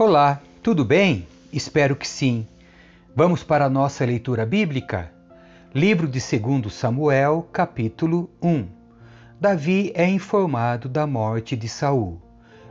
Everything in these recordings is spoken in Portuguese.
Olá, tudo bem? Espero que sim. Vamos para a nossa leitura bíblica? Livro de 2 Samuel, capítulo 1. Davi é informado da morte de Saul.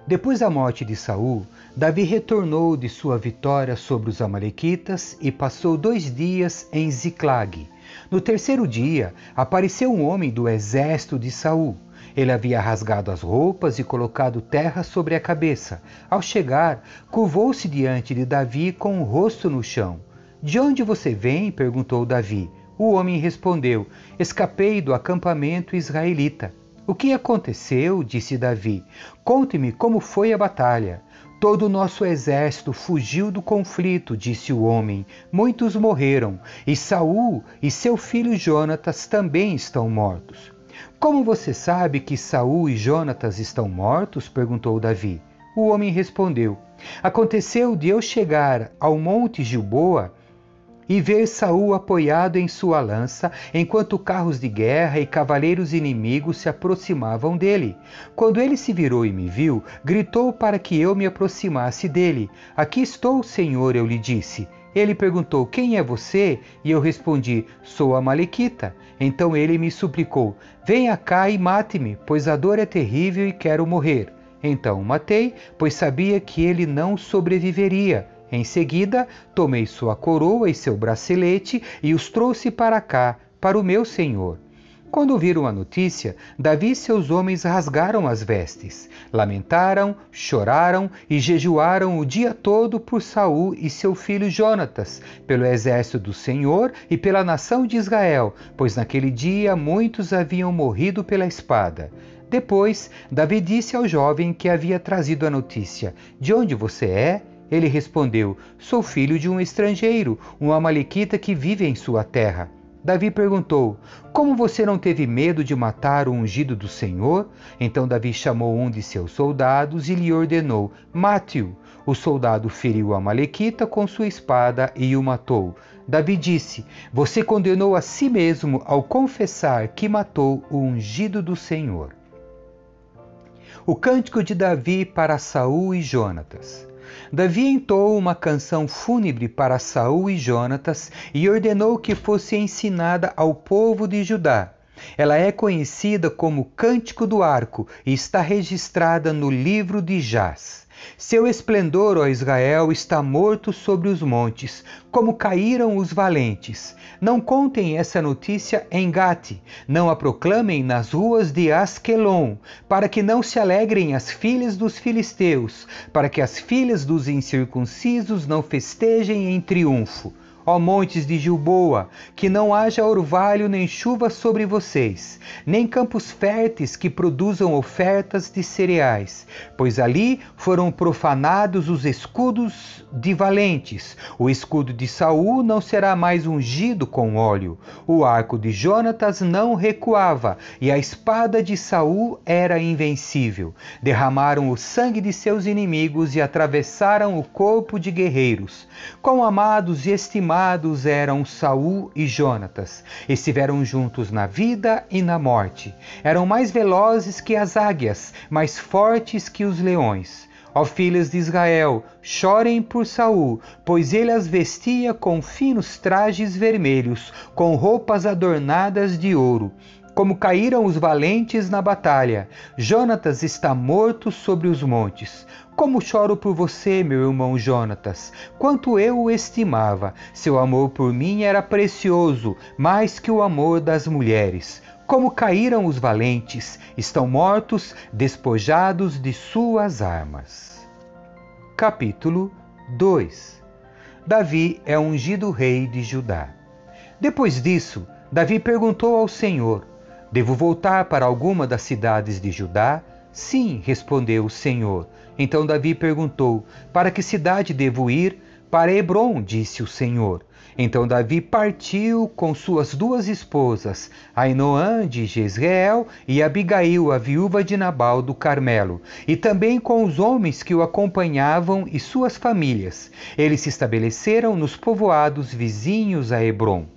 Depois da morte de Saul, Davi retornou de sua vitória sobre os amalequitas e passou dois dias em Ziclag. No terceiro dia, apareceu um homem do exército de Saul. Ele havia rasgado as roupas e colocado terra sobre a cabeça. Ao chegar, curvou-se diante de Davi com o rosto no chão. De onde você vem? perguntou Davi. O homem respondeu: Escapei do acampamento israelita. O que aconteceu? disse Davi. Conte-me como foi a batalha. Todo o nosso exército fugiu do conflito, disse o homem. Muitos morreram, e Saul e seu filho Jonatas também estão mortos. Como você sabe que Saul e Jonatas estão mortos? perguntou Davi. O homem respondeu: Aconteceu de eu chegar ao monte Gilboa e ver Saul apoiado em sua lança, enquanto carros de guerra e cavaleiros inimigos se aproximavam dele. Quando ele se virou e me viu, gritou para que eu me aproximasse dele. Aqui estou, Senhor, eu lhe disse. Ele perguntou: Quem é você? E eu respondi: Sou a Malequita. Então ele me suplicou: Venha cá e mate-me, pois a dor é terrível e quero morrer. Então o matei, pois sabia que ele não sobreviveria. Em seguida, tomei sua coroa e seu bracelete e os trouxe para cá, para o meu senhor. Quando ouviram a notícia, Davi e seus homens rasgaram as vestes, lamentaram, choraram e jejuaram o dia todo por Saul e seu filho Jonatas, pelo exército do Senhor e pela nação de Israel, pois naquele dia muitos haviam morrido pela espada. Depois, Davi disse ao jovem que havia trazido a notícia: De onde você é? Ele respondeu: Sou filho de um estrangeiro, um amalequita que vive em sua terra. Davi perguntou: Como você não teve medo de matar o ungido do Senhor? Então Davi chamou um de seus soldados e lhe ordenou: Mate-o. O soldado feriu o Amalequita com sua espada e o matou. Davi disse: Você condenou a si mesmo ao confessar que matou o ungido do Senhor. O cântico de Davi para Saul e Jonatas. Davi entoou uma canção fúnebre para Saul e Jonatas e ordenou que fosse ensinada ao povo de Judá. Ela é conhecida como Cântico do Arco e está registrada no livro de Jaz. Seu esplendor, ó Israel, está morto sobre os montes, como caíram os valentes. Não contem essa notícia em Gate, não a proclamem nas ruas de Asquelon, para que não se alegrem as filhas dos filisteus, para que as filhas dos incircuncisos não festejem em triunfo ó montes de Gilboa, que não haja orvalho nem chuva sobre vocês, nem campos férteis que produzam ofertas de cereais, pois ali foram profanados os escudos de valentes. O escudo de Saul não será mais ungido com óleo. O arco de Jonatas não recuava, e a espada de Saul era invencível. Derramaram o sangue de seus inimigos e atravessaram o corpo de guerreiros. Quão amados e estimados amados eram Saul e Jonatas. Estiveram juntos na vida e na morte. Eram mais velozes que as águias, mais fortes que os leões. Ó filhas de Israel, chorem por Saul, pois ele as vestia com finos trajes vermelhos, com roupas adornadas de ouro como caíram os valentes na batalha. Jonatas está morto sobre os montes. Como choro por você, meu irmão Jonatas, quanto eu o estimava. Seu amor por mim era precioso, mais que o amor das mulheres. Como caíram os valentes, estão mortos, despojados de suas armas. Capítulo 2 Davi é ungido rei de Judá. Depois disso, Davi perguntou ao Senhor: Devo voltar para alguma das cidades de Judá? Sim, respondeu o Senhor. Então Davi perguntou: Para que cidade devo ir? Para Hebron, disse o Senhor. Então Davi partiu com suas duas esposas, Ainoã de Jezreel e Abigail, a viúva de Nabal do Carmelo, e também com os homens que o acompanhavam e suas famílias. Eles se estabeleceram nos povoados vizinhos a Hebron.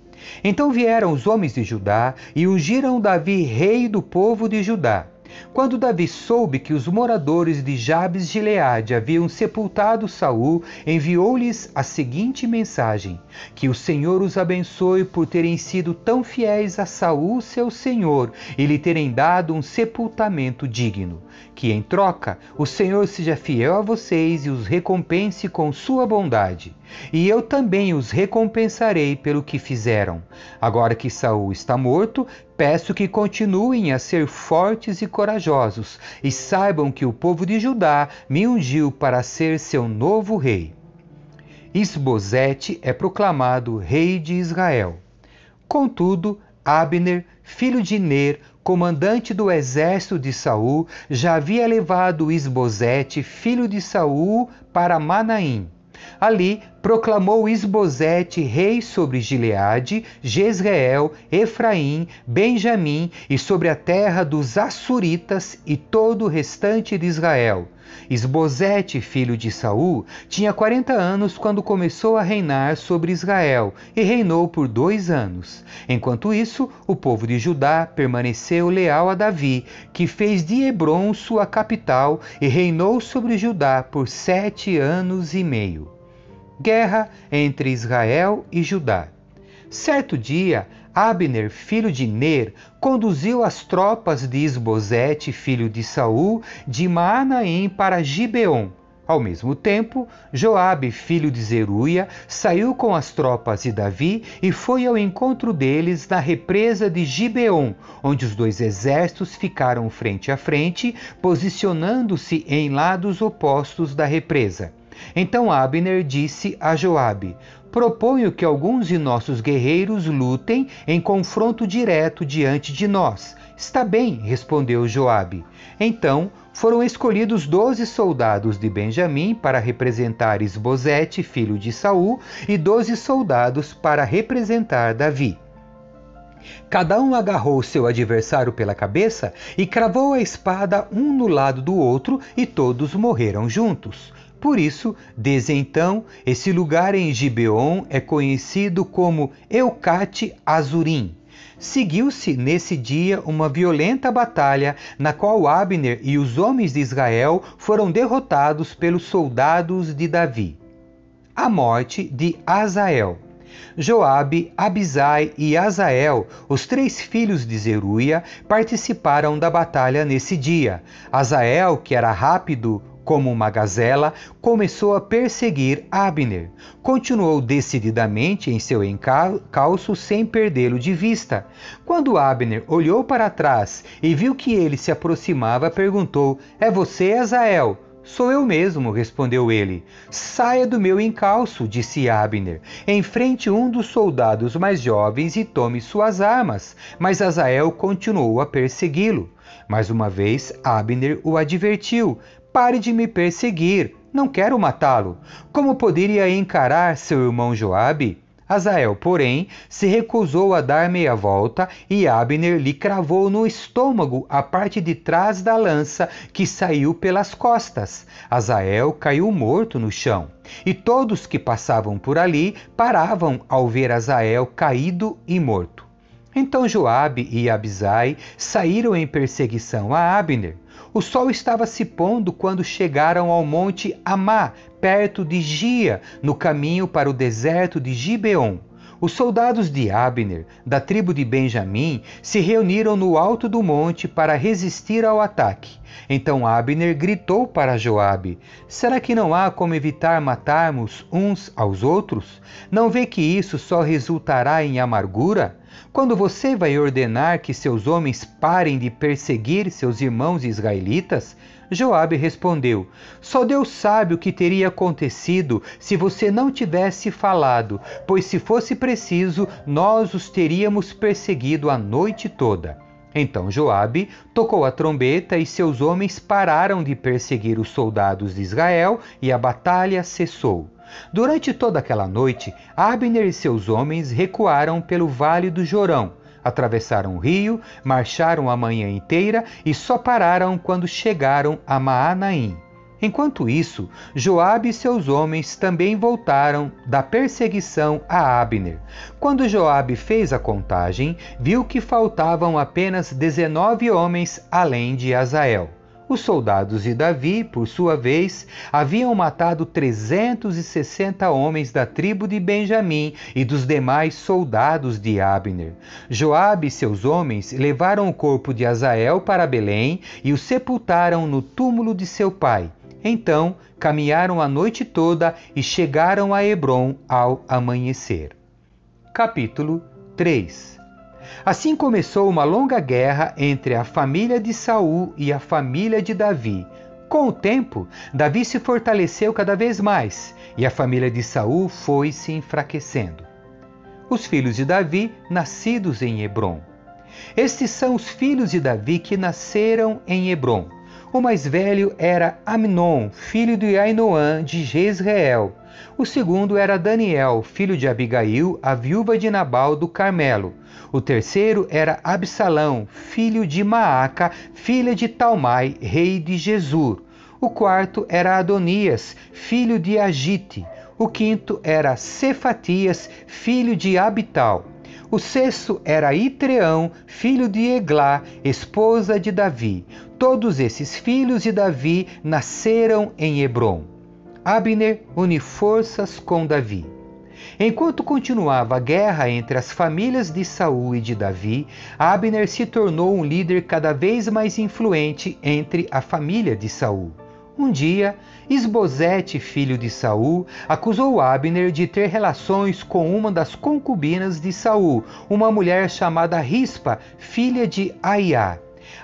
Então vieram os homens de Judá e ungiram Davi rei do povo de Judá. Quando Davi soube que os moradores de Jabes de Gileade haviam sepultado Saul, enviou-lhes a seguinte mensagem: Que o Senhor os abençoe por terem sido tão fiéis a Saul, seu senhor, e lhe terem dado um sepultamento digno. Que em troca o Senhor seja fiel a vocês e os recompense com sua bondade. E eu também os recompensarei pelo que fizeram. Agora que Saul está morto, peço que continuem a ser fortes e corajosos, e saibam que o povo de Judá me ungiu para ser seu novo rei. Isbosete é proclamado rei de Israel. Contudo, Abner, filho de Ner, comandante do exército de Saul, já havia levado Isbosete, filho de Saul, para Manaim. Ali proclamou Isbosete rei sobre Gileade, Jezreel, Efraim, Benjamim e sobre a terra dos Assuritas e todo o restante de Israel. Isbosete, filho de Saul, tinha quarenta anos quando começou a reinar sobre Israel e reinou por dois anos. Enquanto isso, o povo de Judá permaneceu leal a Davi, que fez de Hebron sua capital e reinou sobre Judá por sete anos e meio guerra entre Israel e Judá. Certo dia, Abner, filho de Ner, conduziu as tropas de Isbosete, filho de Saul, de Maanaim para Gibeon. Ao mesmo tempo, Joabe, filho de Zeruia, saiu com as tropas de Davi e foi ao encontro deles na represa de Gibeon, onde os dois exércitos ficaram frente a frente, posicionando-se em lados opostos da represa. Então Abner disse a Joabe: Proponho que alguns de nossos guerreiros lutem em confronto direto diante de nós. Está bem, respondeu Joabe. Então foram escolhidos doze soldados de Benjamim para representar Esbozete, filho de Saul, e doze soldados para representar Davi. Cada um agarrou seu adversário pela cabeça e cravou a espada um no lado do outro, e todos morreram juntos. Por isso, desde então, esse lugar em Gibeon é conhecido como Eucate Azurim. Seguiu-se nesse dia uma violenta batalha na qual Abner e os homens de Israel foram derrotados pelos soldados de Davi. A morte de Azael. Joabe, Abisai e Azael, os três filhos de Zeruia, participaram da batalha nesse dia. Azael, que era rápido, como uma gazela, começou a perseguir Abner. Continuou decididamente em seu encalço sem perdê-lo de vista. Quando Abner olhou para trás e viu que ele se aproximava, perguntou: É você, Azael? Sou eu mesmo, respondeu ele. Saia do meu encalço, disse Abner. Enfrente um dos soldados mais jovens e tome suas armas. Mas Azael continuou a persegui-lo. Mais uma vez, Abner o advertiu: Pare de me perseguir, não quero matá-lo. Como poderia encarar seu irmão Joabe? Azael, porém, se recusou a dar meia volta e Abner lhe cravou no estômago a parte de trás da lança que saiu pelas costas. Azael caiu morto no chão. E todos que passavam por ali paravam ao ver Azael caído e morto. Então Joabe e Abisai saíram em perseguição a Abner. O sol estava se pondo quando chegaram ao monte Amá, perto de Gia, no caminho para o deserto de Gibeon. Os soldados de Abner, da tribo de Benjamim, se reuniram no alto do monte para resistir ao ataque. Então Abner gritou para Joabe: Será que não há como evitar matarmos uns aos outros? Não vê que isso só resultará em amargura? Quando você vai ordenar que seus homens parem de perseguir seus irmãos israelitas, Joabe respondeu: Só Deus sabe o que teria acontecido se você não tivesse falado, pois se fosse preciso, nós os teríamos perseguido a noite toda. Então Joabe tocou a trombeta e seus homens pararam de perseguir os soldados de Israel e a batalha cessou. Durante toda aquela noite, Abner e seus homens recuaram pelo vale do Jorão atravessaram o rio, marcharam a manhã inteira e só pararam quando chegaram a Maanaim. Enquanto isso, Joabe e seus homens também voltaram da perseguição a Abner. Quando Joabe fez a contagem, viu que faltavam apenas 19 homens além de Azael. Os soldados de Davi, por sua vez, haviam matado 360 homens da tribo de Benjamim e dos demais soldados de Abner. Joabe e seus homens levaram o corpo de Azael para Belém e o sepultaram no túmulo de seu pai. Então caminharam a noite toda e chegaram a Hebron ao amanhecer. Capítulo 3 Assim começou uma longa guerra entre a família de Saul e a família de Davi. Com o tempo, Davi se fortaleceu cada vez mais e a família de Saul foi se enfraquecendo. Os filhos de Davi, nascidos em Hebron. Estes são os filhos de Davi que nasceram em Hebron. O mais velho era Amnon, filho de Ainoã de Jezreel. O segundo era Daniel, filho de Abigail, a viúva de Nabal do Carmelo. O terceiro era Absalão, filho de Maaca, filha de Talmai, rei de Jesur. O quarto era Adonias, filho de Agite. O quinto era Cefatias, filho de Abital. O sexto era Itreão, filho de Eglá, esposa de Davi. Todos esses filhos de Davi nasceram em Hebron. Abner une forças com Davi. Enquanto continuava a guerra entre as famílias de Saul e de Davi, Abner se tornou um líder cada vez mais influente entre a família de Saul. Um dia, Esbozete, filho de Saul, acusou Abner de ter relações com uma das concubinas de Saul, uma mulher chamada Rispa, filha de Aiá.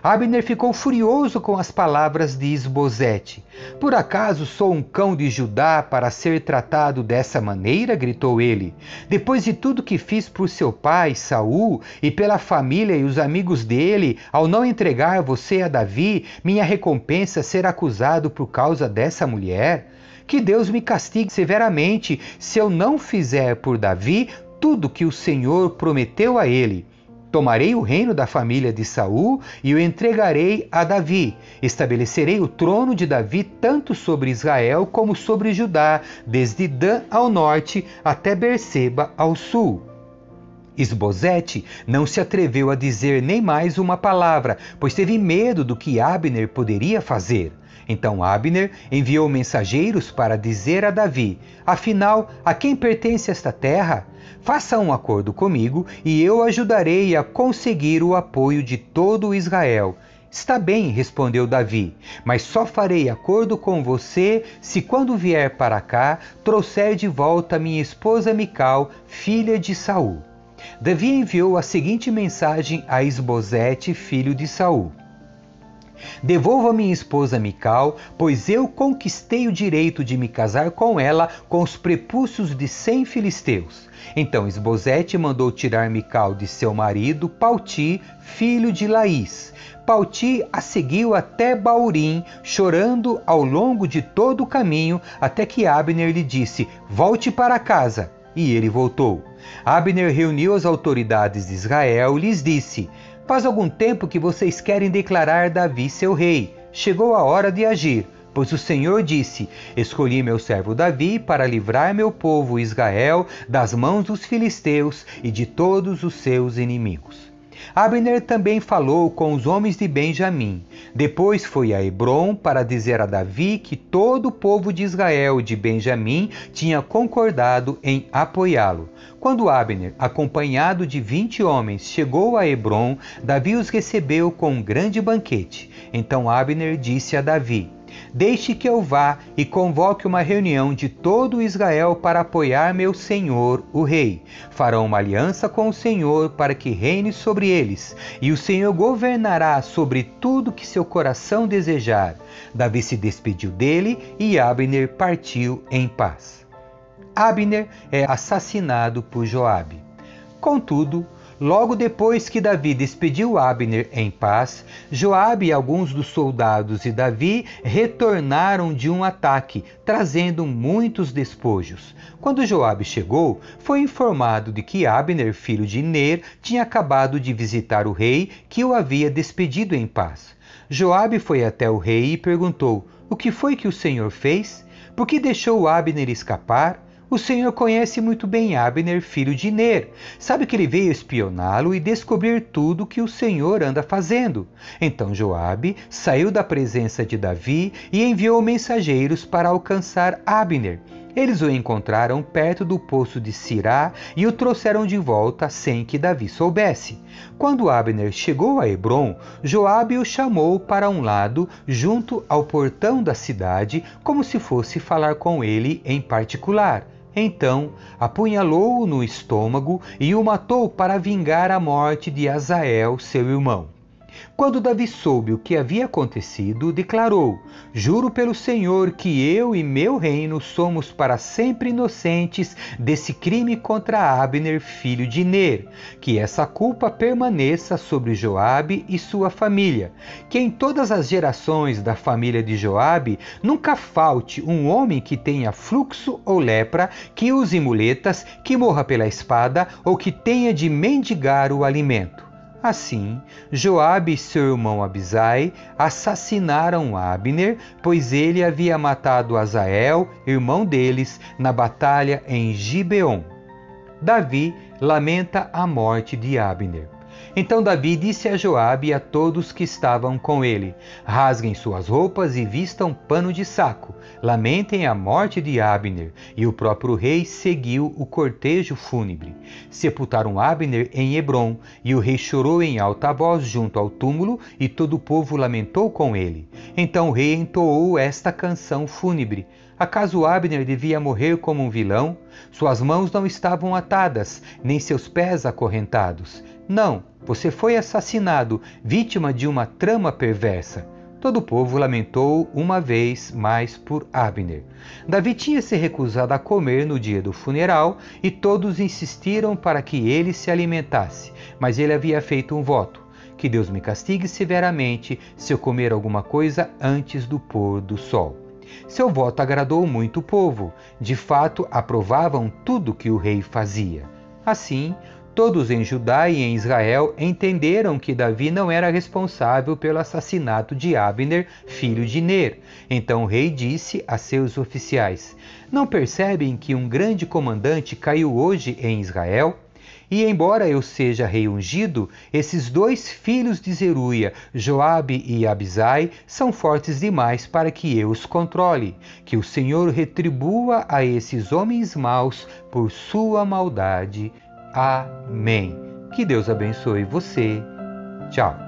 Abner ficou furioso com as palavras de Isbosete. Por acaso sou um cão de Judá para ser tratado dessa maneira? gritou ele. Depois de tudo que fiz por seu pai, Saul, e pela família e os amigos dele, ao não entregar você a Davi, minha recompensa ser acusado por causa dessa mulher? Que Deus me castigue severamente se eu não fizer por Davi tudo que o Senhor prometeu a ele. Tomarei o reino da família de Saul e o entregarei a Davi. Estabelecerei o trono de Davi tanto sobre Israel como sobre Judá, desde Dan ao norte até Berseba ao sul. Esbozete não se atreveu a dizer nem mais uma palavra, pois teve medo do que Abner poderia fazer. Então Abner enviou mensageiros para dizer a Davi: Afinal, a quem pertence esta terra? Faça um acordo comigo e eu ajudarei a conseguir o apoio de todo Israel. Está bem, respondeu Davi, mas só farei acordo com você se, quando vier para cá, trouxer de volta minha esposa Mical, filha de Saul. Davi enviou a seguinte mensagem a Esbozete, filho de Saul: Devolva minha esposa Mical, pois eu conquistei o direito de me casar com ela com os prepúcios de cem filisteus. Então Esbozete mandou tirar Mical de seu marido, Pauti, filho de Laís. Pauti a seguiu até Baurim, chorando ao longo de todo o caminho, até que Abner lhe disse: Volte para casa. E ele voltou. Abner reuniu as autoridades de Israel e lhes disse: Faz algum tempo que vocês querem declarar Davi seu rei. Chegou a hora de agir, pois o Senhor disse: Escolhi meu servo Davi para livrar meu povo Israel das mãos dos filisteus e de todos os seus inimigos. Abner também falou com os homens de Benjamim. Depois foi a Hebron para dizer a Davi que todo o povo de Israel de Benjamim tinha concordado em apoiá-lo. Quando Abner, acompanhado de vinte homens, chegou a Hebron, Davi os recebeu com um grande banquete. Então Abner disse a Davi: Deixe que eu vá e convoque uma reunião de todo Israel para apoiar meu senhor, o rei. Farão uma aliança com o Senhor para que reine sobre eles, e o Senhor governará sobre tudo que seu coração desejar. Davi se despediu dele e Abner partiu em paz. Abner é assassinado por Joabe. Contudo, Logo depois que Davi despediu Abner em paz, Joabe e alguns dos soldados de Davi retornaram de um ataque, trazendo muitos despojos. Quando Joabe chegou, foi informado de que Abner, filho de Ner, tinha acabado de visitar o rei, que o havia despedido em paz. Joabe foi até o rei e perguntou: "O que foi que o Senhor fez? Por que deixou Abner escapar?" O Senhor conhece muito bem Abner, filho de Ner. Sabe que ele veio espioná-lo e descobrir tudo que o Senhor anda fazendo. Então Joabe saiu da presença de Davi e enviou mensageiros para alcançar Abner. Eles o encontraram perto do poço de Sirá e o trouxeram de volta sem que Davi soubesse. Quando Abner chegou a Hebron, Joabe o chamou para um lado, junto ao portão da cidade, como se fosse falar com ele em particular. Então apunhalou-o no estômago e o matou para vingar a morte de Azael, seu irmão. Quando Davi soube o que havia acontecido, declarou: Juro pelo Senhor que eu e meu reino somos para sempre inocentes desse crime contra Abner, filho de Ner. Que essa culpa permaneça sobre Joabe e sua família. Que em todas as gerações da família de Joabe nunca falte um homem que tenha fluxo ou lepra, que use muletas, que morra pela espada ou que tenha de mendigar o alimento. Assim, Joabe e seu irmão Abisai assassinaram Abner, pois ele havia matado Azael, irmão deles, na batalha em Gibeon. Davi lamenta a morte de Abner. Então Davi disse a Joabe e a todos que estavam com ele: Rasguem suas roupas e vistam pano de saco. Lamentem a morte de Abner. E o próprio rei seguiu o cortejo fúnebre. Sepultaram Abner em Hebron, e o rei chorou em alta voz junto ao túmulo, e todo o povo lamentou com ele. Então o rei entoou esta canção fúnebre: Acaso Abner devia morrer como um vilão? Suas mãos não estavam atadas, nem seus pés acorrentados. Não, você foi assassinado, vítima de uma trama perversa. Todo o povo lamentou uma vez mais por Abner. Davi tinha se recusado a comer no dia do funeral e todos insistiram para que ele se alimentasse, mas ele havia feito um voto: que Deus me castigue severamente se eu comer alguma coisa antes do pôr do sol. Seu voto agradou muito o povo. De fato, aprovavam tudo que o rei fazia. Assim, Todos em Judá e em Israel entenderam que Davi não era responsável pelo assassinato de Abner, filho de Ner. Então o rei disse a seus oficiais: Não percebem que um grande comandante caiu hoje em Israel? E embora eu seja rei ungido, esses dois filhos de Zeruia, Joabe e Abisai, são fortes demais para que eu os controle. Que o Senhor retribua a esses homens maus por sua maldade. Amém. Que Deus abençoe você. Tchau.